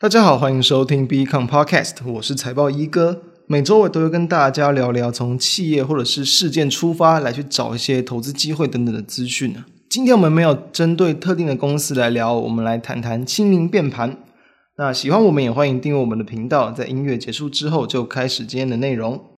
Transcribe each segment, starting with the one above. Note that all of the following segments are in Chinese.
大家好，欢迎收听 BeCom Podcast，我是财报一哥。每周我都会跟大家聊聊从企业或者是事件出发，来去找一些投资机会等等的资讯。今天我们没有针对特定的公司来聊，我们来谈谈清明变盘。那喜欢我们也欢迎订阅我们的频道，在音乐结束之后就开始今天的内容。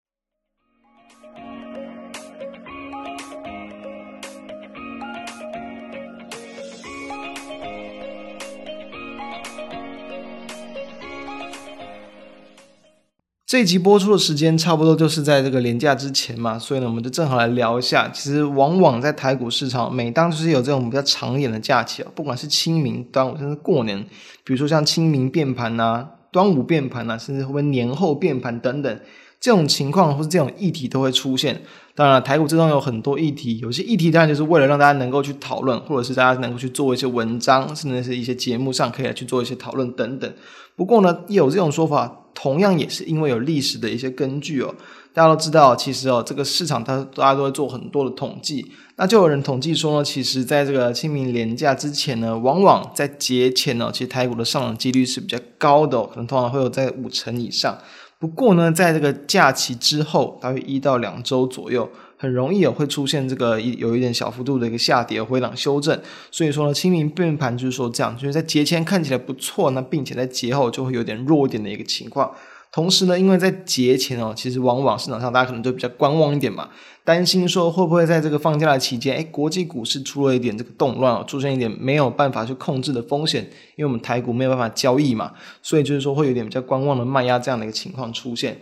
这一集播出的时间差不多就是在这个连假之前嘛，所以呢，我们就正好来聊一下。其实往往在台股市场，每当就是有这种比较长一点的假期啊，不管是清明、端午，甚至过年，比如说像清明变盘呐、端午变盘呐，甚至会不会年后变盘等等，这种情况或是这种议题都会出现。当然，台股之中有很多议题，有些议题当然就是为了让大家能够去讨论，或者是大家能够去做一些文章，甚至是一些节目上可以来去做一些讨论等等。不过呢，有这种说法。同样也是因为有历史的一些根据哦，大家都知道，其实哦，这个市场它大家都会做很多的统计，那就有人统计说呢，其实在这个清明连假之前呢，往往在节前呢，其实台股的上涨几率是比较高的哦，可能通常会有在五成以上。不过呢，在这个假期之后，大约一到两周左右。很容易也会出现这个一有一点小幅度的一个下跌回档修正，所以说呢，清明变盘就是说这样，就是在节前看起来不错，那并且在节后就会有点弱一点的一个情况。同时呢，因为在节前哦，其实往往市场上大家可能都比较观望一点嘛，担心说会不会在这个放假的期间，哎，国际股市出了一点这个动乱哦，出现一点没有办法去控制的风险，因为我们台股没有办法交易嘛，所以就是说会有点比较观望的卖压这样的一个情况出现。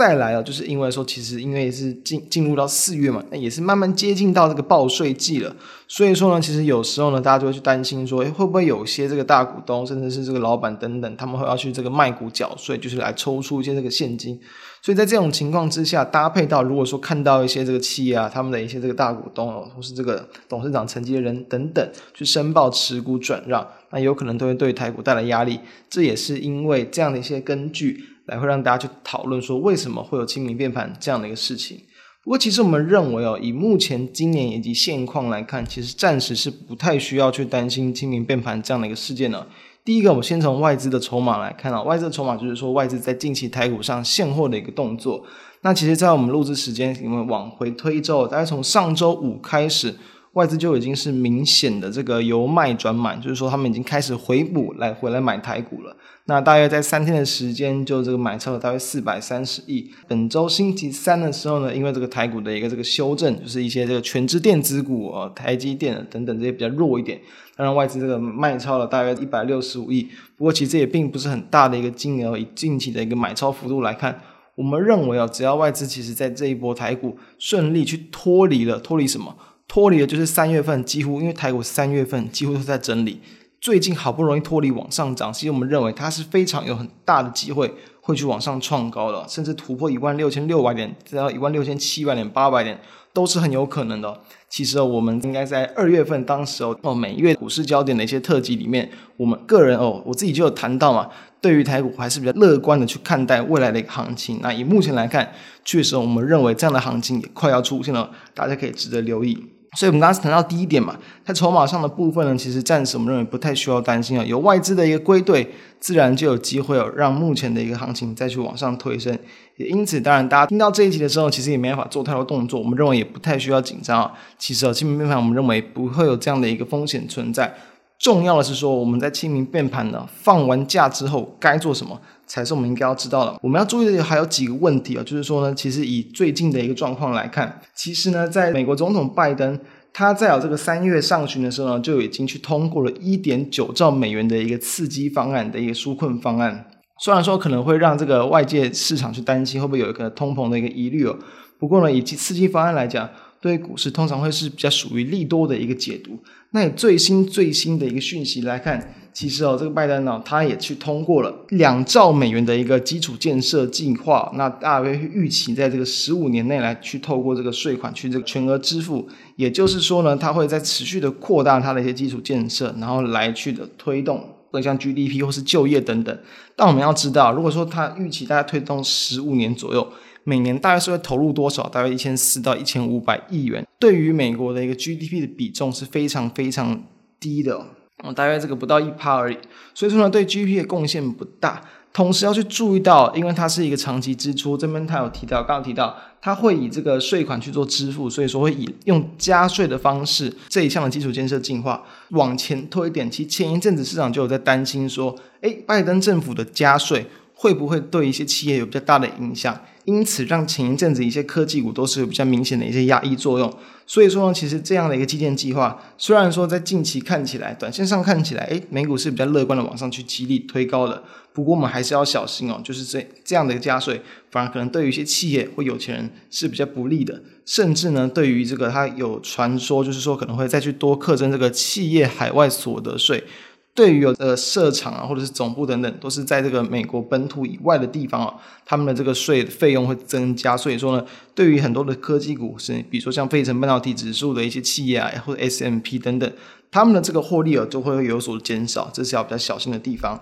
再来啊，就是因为说，其实因为是进进入到四月嘛，那也是慢慢接近到这个报税季了。所以说呢，其实有时候呢，大家就会去担心说，诶，会不会有些这个大股东，甚至是这个老板等等，他们会要去这个卖股缴税，就是来抽出一些这个现金。所以在这种情况之下，搭配到如果说看到一些这个企业啊，他们的一些这个大股东哦，或是这个董事长层级的人等等，去申报持股转让，那有可能都会对台股带来压力。这也是因为这样的一些根据。来会让大家去讨论说，为什么会有清明变盘这样的一个事情。不过其实我们认为哦，以目前今年以及现况来看，其实暂时是不太需要去担心清明变盘这样的一个事件呢。第一个，我们先从外资的筹码来看啊，外资的筹码就是说外资在近期台股上现货的一个动作。那其实，在我们录制时间，我们往回推一周，大概从上周五开始。外资就已经是明显的这个由卖转买，就是说他们已经开始回补来回来买台股了。那大约在三天的时间，就这个买超了大约四百三十亿。本周星期三的时候呢，因为这个台股的一个这个修正，就是一些这个权值电子股啊、哦，台积电等等这些比较弱一点，当然外资这个卖超了大约一百六十五亿。不过其实也并不是很大的一个金额，以近期的一个买超幅度来看，我们认为啊、哦，只要外资其实在这一波台股顺利去脱离了，脱离什么？脱离的就是三月份几乎，因为台股三月份几乎都在整理，最近好不容易脱离往上涨，其实我们认为它是非常有很大的机会会去往上创高的，甚至突破一万六千六百点，再到一万六千七百点、八百点都是很有可能的。其实我们应该在二月份当时哦，每月股市焦点的一些特辑里面，我们个人哦，我自己就有谈到嘛，对于台股还是比较乐观的去看待未来的一个行情。那以目前来看，确实我们认为这样的行情也快要出现了，大家可以值得留意。所以，我们刚刚谈到第一点嘛，在筹码上的部分呢，其实暂时我们认为不太需要担心啊。有外资的一个归队，自然就有机会哦，让目前的一个行情再去往上推升。也因此，当然大家听到这一集的时候，其实也没办法做太多动作。我们认为也不太需要紧张啊。其实啊，基本面上，我们认为不会有这样的一个风险存在。重要的是说，我们在清明变盘呢，放完假之后该做什么？才是我们应该要知道的。我们要注意的还有几个问题啊，就是说呢，其实以最近的一个状况来看，其实呢，在美国总统拜登他在有这个三月上旬的时候呢，就已经去通过了一点九兆美元的一个刺激方案的一个纾困方案。虽然说可能会让这个外界市场去担心会不会有一个通膨的一个疑虑哦，不过呢，以及刺激方案来讲。对股市通常会是比较属于利多的一个解读。那以最新最新的一个讯息来看，其实哦，这个拜登呢，他也去通过了两兆美元的一个基础建设计划。那大约预期在这个十五年内来去透过这个税款去这个全额支付。也就是说呢，他会在持续的扩大他的一些基础建设，然后来去的推动，像 GDP 或是就业等等。但我们要知道，如果说它预期大概推动十五年左右。每年大概是会投入多少？大概一千四到一千五百亿元，对于美国的一个 GDP 的比重是非常非常低的。哦，大约这个不到一趴而已。所以说呢，对 GDP 的贡献不大。同时要去注意到，因为它是一个长期支出，这边它有提到，刚刚提到，它会以这个税款去做支付，所以说会以用加税的方式，这一项的基础建设进化往前推一点。其实前一阵子市场就有在担心说，诶，拜登政府的加税会不会对一些企业有比较大的影响？因此，让前一阵子一些科技股都是有比较明显的一些压抑作用。所以说呢，其实这样的一个基建计划，虽然说在近期看起来，短线上看起来，诶，美股是比较乐观的往上去激励推高的。不过我们还是要小心哦，就是这这样的一个加税，反而可能对于一些企业或有钱人是比较不利的。甚至呢，对于这个它有传说，就是说可能会再去多课征这个企业海外所得税。对于有呃设厂啊，或者是总部等等，都是在这个美国本土以外的地方啊，他们的这个税费用会增加。所以说呢，对于很多的科技股，是比如说像费城半导体指数的一些企业啊，或者 S M P 等等，他们的这个获利额就会有所减少，这是要比较小心的地方。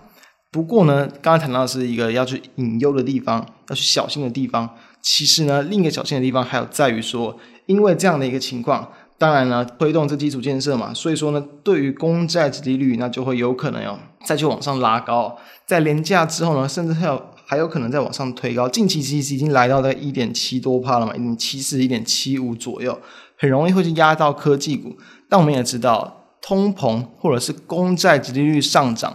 不过呢，刚才谈到是一个要去隐忧的地方，要去小心的地方。其实呢，另一个小心的地方还有在于说，因为这样的一个情况。当然了，推动这基础建设嘛，所以说呢，对于公债殖利率，那就会有可能要再去往上拉高，在廉价之后呢，甚至还有还有可能再往上推高。近期其实已经来到在一点七多帕了嘛，一点七四、一点七五左右，很容易会去压到科技股。但我们也知道，通膨或者是公债殖利率上涨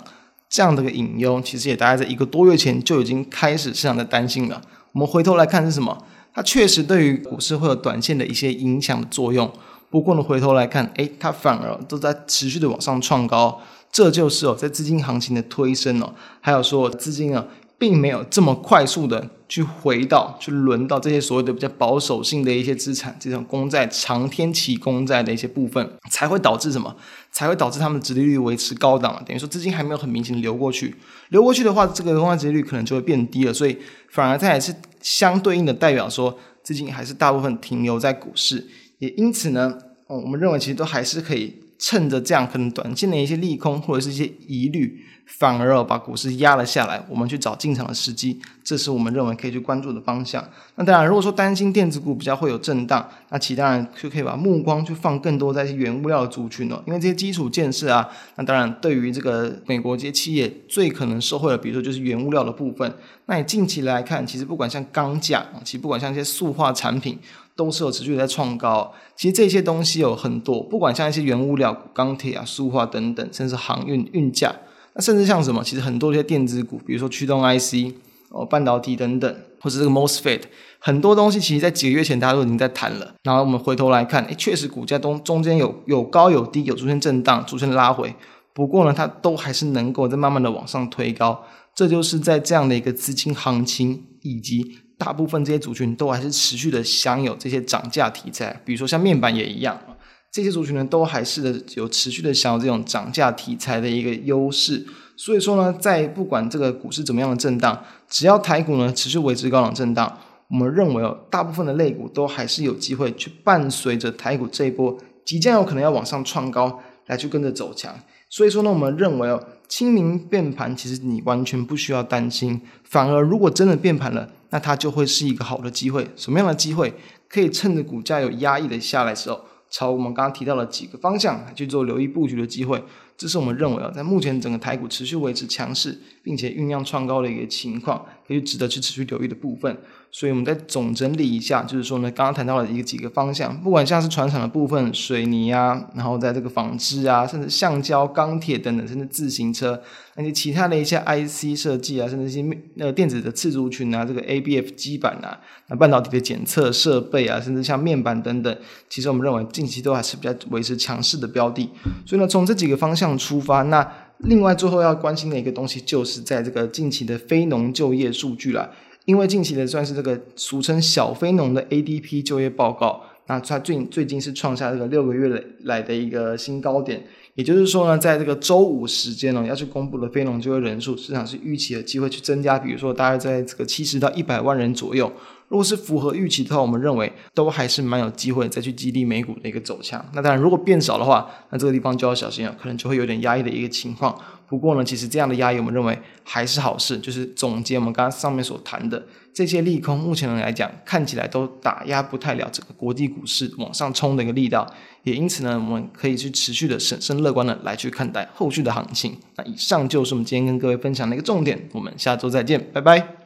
这样的一个隐忧，其实也大概在一个多月前就已经开始市场在担心了。我们回头来看是什么？它确实对于股市会有短线的一些影响的作用。不过呢，回头来看，诶，它反而都在持续的往上创高，这就是哦，在资金行情的推升哦，还有说资金啊，并没有这么快速的去回到、去轮到这些所谓的比较保守性的一些资产，这种公债、长天期公债的一些部分，才会导致什么？才会导致他们的殖利率维持高档，等于说资金还没有很明显的流过去，流过去的话，这个公债殖利率可能就会变低了，所以反而它也是相对应的代表说，资金还是大部分停留在股市。也因此呢，哦，我们认为其实都还是可以趁着这样可能短线的一些利空或者是一些疑虑，反而把股市压了下来，我们去找进场的时机，这是我们认为可以去关注的方向。那当然，如果说担心电子股比较会有震荡，那其当然就可以把目光去放更多在一些原物料的族群了，因为这些基础建设啊，那当然对于这个美国这些企业最可能受惠的，比如说就是原物料的部分。那你近期来看，其实不管像钢价，其实不管像一些塑化产品。都是有持续在创高，其实这些东西有很多，不管像一些原物料、钢铁啊、塑化等等，甚至航运运价，那甚至像什么，其实很多这些电子股，比如说驱动 IC 哦、半导体等等，或者这个 MOSFET，很多东西其实在几个月前大家都已经在谈了。然后我们回头来看，诶，确实股价中中间有有高有低，有出现震荡，出现拉回。不过呢，它都还是能够在慢慢的往上推高，这就是在这样的一个资金行情以及。大部分这些族群都还是持续的享有这些涨价题材，比如说像面板也一样，这些族群呢都还是有持续的享有这种涨价题材的一个优势。所以说呢，在不管这个股市怎么样的震荡，只要台股呢持续维持高档震荡，我们认为哦，大部分的类股都还是有机会去伴随着台股这一波即将有可能要往上创高，来去跟着走强。所以说呢，我们认为哦，清明变盘其实你完全不需要担心，反而如果真的变盘了。那它就会是一个好的机会。什么样的机会？可以趁着股价有压抑的下来的时候，朝我们刚刚提到的几个方向去做留意布局的机会。这是我们认为啊，在目前整个台股持续维持强势，并且酝酿创高的一个情况，可以值得去持续留意的部分。所以，我们再总整理一下，就是说呢，刚刚谈到了一个几个方向，不管像是船厂的部分，水泥啊，然后在这个纺织啊，甚至橡胶、钢铁等等，甚至自行车，那些其他的一些 IC 设计啊，甚至一些那个电子的次族群啊，这个 ABF 基板啊，那半导体的检测设备啊，甚至像面板等等，其实我们认为近期都还是比较维持强势的标的。所以呢，从这几个方向出发，那另外最后要关心的一个东西，就是在这个近期的非农就业数据了。因为近期的算是这个俗称小非农的 ADP 就业报告，那它最最近是创下这个六个月来的一个新高点。也就是说呢，在这个周五时间呢，要去公布的非农就业人数，市场是预期的机会去增加，比如说大概在这个七十到一百万人左右。如果是符合预期的话，我们认为都还是蛮有机会再去激励美股的一个走强。那当然，如果变少的话，那这个地方就要小心了，可能就会有点压抑的一个情况。不过呢，其实这样的压抑，我们认为还是好事。就是总结我们刚刚上面所谈的这些利空，目前来讲看起来都打压不太了整个国际股市往上冲的一个力道。也因此呢，我们可以去持续的审慎乐观的来去看待后续的行情。那以上就是我们今天跟各位分享的一个重点。我们下周再见，拜拜。